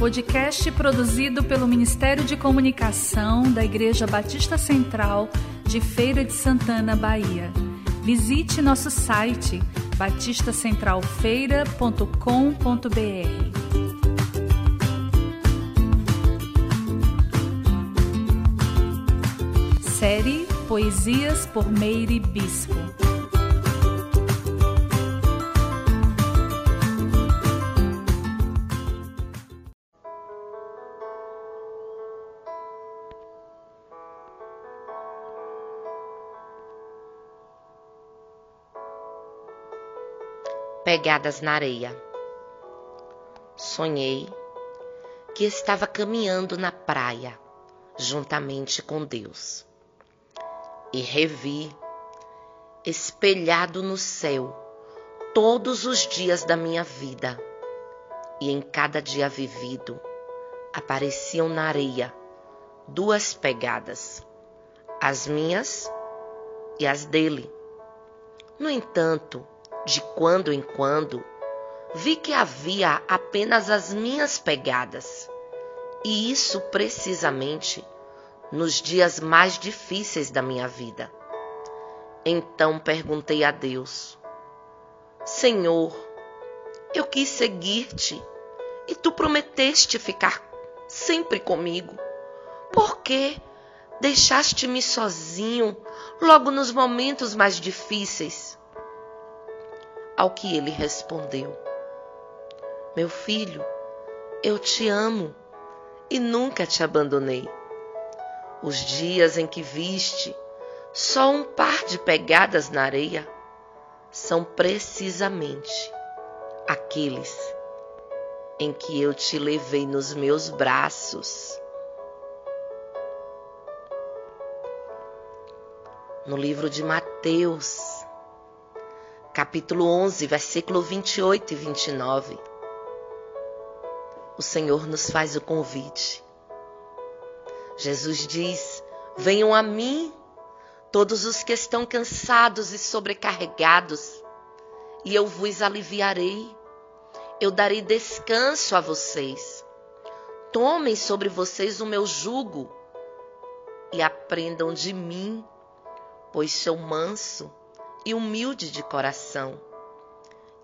Podcast produzido pelo Ministério de Comunicação da Igreja Batista Central de Feira de Santana, Bahia. Visite nosso site batistacentralfeira.com.br. Série Poesias por Meire Bispo. Pegadas na areia. Sonhei que estava caminhando na praia juntamente com Deus e revi, espelhado no céu, todos os dias da minha vida, e em cada dia vivido apareciam na areia duas pegadas, as minhas e as dele. No entanto, de quando em quando, vi que havia apenas as minhas pegadas, e isso precisamente nos dias mais difíceis da minha vida. Então perguntei a Deus: Senhor, eu quis seguir-te e tu prometeste ficar sempre comigo. Por que deixaste-me sozinho logo nos momentos mais difíceis? Ao que ele respondeu: Meu filho, eu te amo e nunca te abandonei. Os dias em que viste só um par de pegadas na areia são precisamente aqueles em que eu te levei nos meus braços. No livro de Mateus, capítulo 11, versículo 28 e 29, o Senhor nos faz o convite Jesus diz: Venham a mim, todos os que estão cansados e sobrecarregados, e eu vos aliviarei. Eu darei descanso a vocês. Tomem sobre vocês o meu jugo e aprendam de mim, pois sou manso e humilde de coração,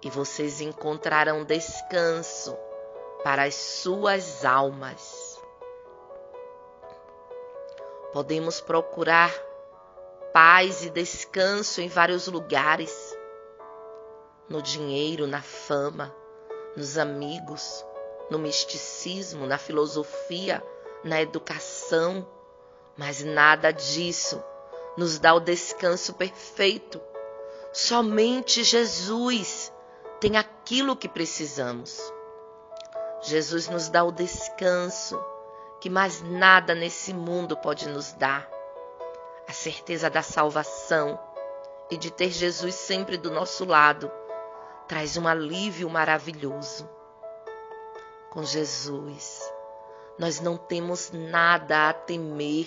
e vocês encontrarão descanso para as suas almas. Podemos procurar paz e descanso em vários lugares no dinheiro, na fama, nos amigos, no misticismo, na filosofia, na educação, mas nada disso nos dá o descanso perfeito. Somente Jesus tem aquilo que precisamos. Jesus nos dá o descanso que mais nada nesse mundo pode nos dar. A certeza da salvação e de ter Jesus sempre do nosso lado traz um alívio maravilhoso. Com Jesus, nós não temos nada a temer.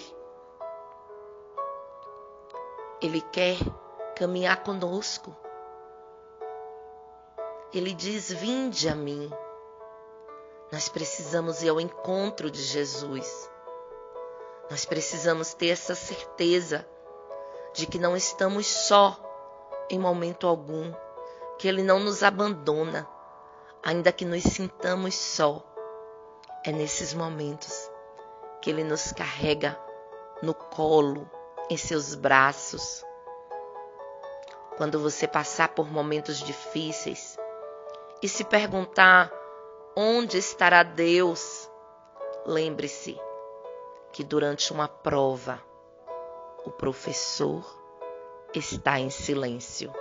Ele quer caminhar conosco. Ele diz: Vinde a mim. Nós precisamos ir ao encontro de Jesus. Nós precisamos ter essa certeza de que não estamos só em momento algum, que Ele não nos abandona, ainda que nos sintamos só. É nesses momentos que Ele nos carrega no colo, em seus braços. Quando você passar por momentos difíceis e se perguntar Onde estará Deus? Lembre-se que durante uma prova, o professor está em silêncio.